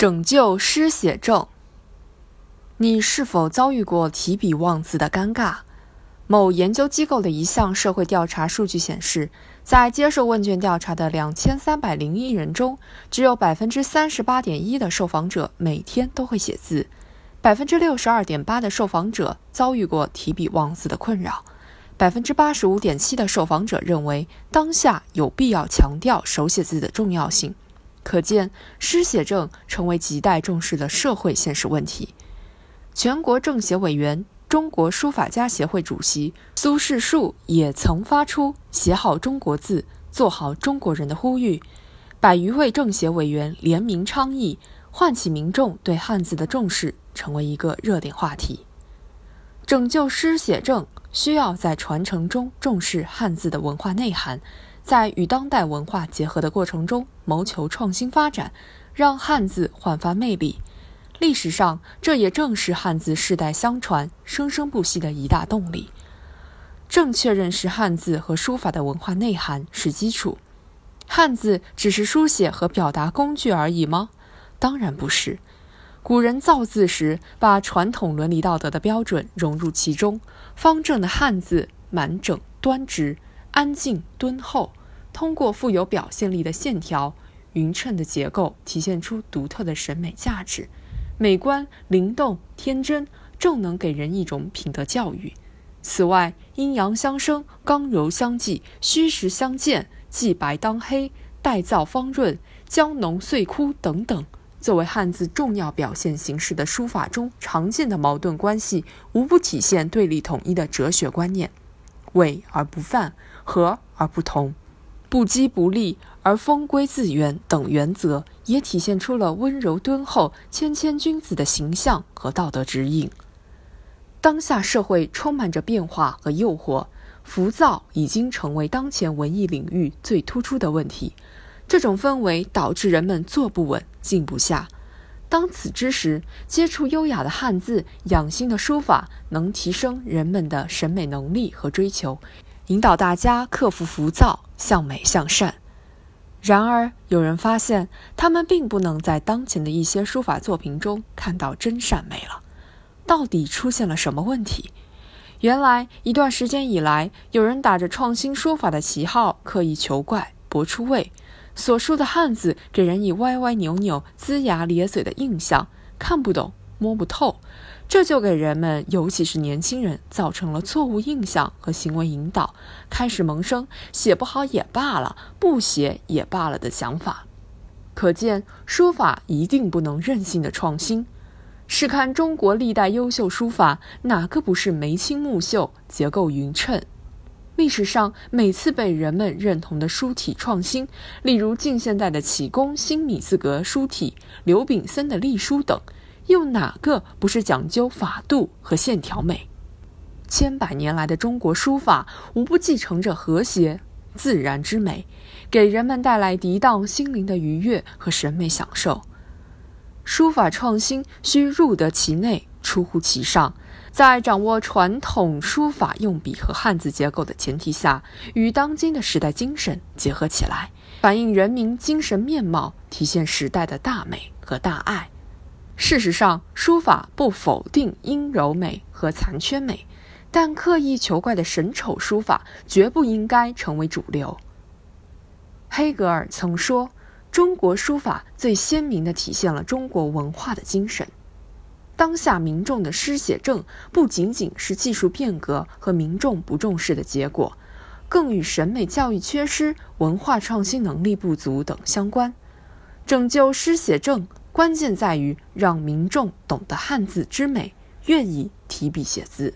拯救失写症。你是否遭遇过提笔忘字的尴尬？某研究机构的一项社会调查数据显示，在接受问卷调查的两千三百零一人中，只有百分之三十八点一的受访者每天都会写字，百分之六十二点八的受访者遭遇过提笔忘字的困扰，百分之八十五点七的受访者认为当下有必要强调手写字的重要性。可见，失写症成为亟待重视的社会现实问题。全国政协委员、中国书法家协会主席苏世树也曾发出“写好中国字，做好中国人”的呼吁。百余位政协委员联名倡议，唤起民众对汉字的重视，成为一个热点话题。拯救失写症，需要在传承中重视汉字的文化内涵。在与当代文化结合的过程中，谋求创新发展，让汉字焕发魅力。历史上，这也正是汉字世代相传、生生不息的一大动力。正确认识汉字和书法的文化内涵是基础。汉字只是书写和表达工具而已吗？当然不是。古人造字时，把传统伦理道德的标准融入其中。方正的汉字，满整端直，安静敦厚。通过富有表现力的线条、匀称的结构，体现出独特的审美价值，美观、灵动、天真，正能给人一种品德教育。此外，阴阳相生、刚柔相济、虚实相间、既白当黑、带燥方润、将浓遂枯等等，作为汉字重要表现形式的书法中常见的矛盾关系，无不体现对立统一的哲学观念：伪而不犯，和而不同。不羁不立而风归自圆等原则，也体现出了温柔敦厚、谦谦君子的形象和道德指引。当下社会充满着变化和诱惑，浮躁已经成为当前文艺领域最突出的问题。这种氛围导致人们坐不稳、静不下。当此之时，接触优雅的汉字、养心的书法，能提升人们的审美能力和追求。引导大家克服浮躁，向美向善。然而，有人发现，他们并不能在当前的一些书法作品中看到真善美了。到底出现了什么问题？原来，一段时间以来，有人打着创新书法的旗号，刻意求怪、博出位，所书的汉字给人以歪歪扭扭、龇牙咧嘴的印象，看不懂、摸不透。这就给人们，尤其是年轻人，造成了错误印象和行为引导，开始萌生写不好也罢了，不写也罢了的想法。可见，书法一定不能任性的创新。试看中国历代优秀书法，哪个不是眉清目秀、结构匀称？历史上每次被人们认同的书体创新，例如近现代的启功新米字格书体、刘炳森的隶书等。又哪个不是讲究法度和线条美？千百年来的中国书法无不继承着和谐自然之美，给人们带来涤荡心灵的愉悦和审美享受。书法创新需入得其内，出乎其上，在掌握传统书法用笔和汉字结构的前提下，与当今的时代精神结合起来，反映人民精神面貌，体现时代的大美和大爱。事实上，书法不否定阴柔美和残缺美，但刻意求怪的神丑书法绝不应该成为主流。黑格尔曾说：“中国书法最鲜明地体现了中国文化的精神。”当下民众的失写症不仅仅是技术变革和民众不重视的结果，更与审美教育缺失、文化创新能力不足等相关。拯救失写症。关键在于让民众懂得汉字之美，愿意提笔写字。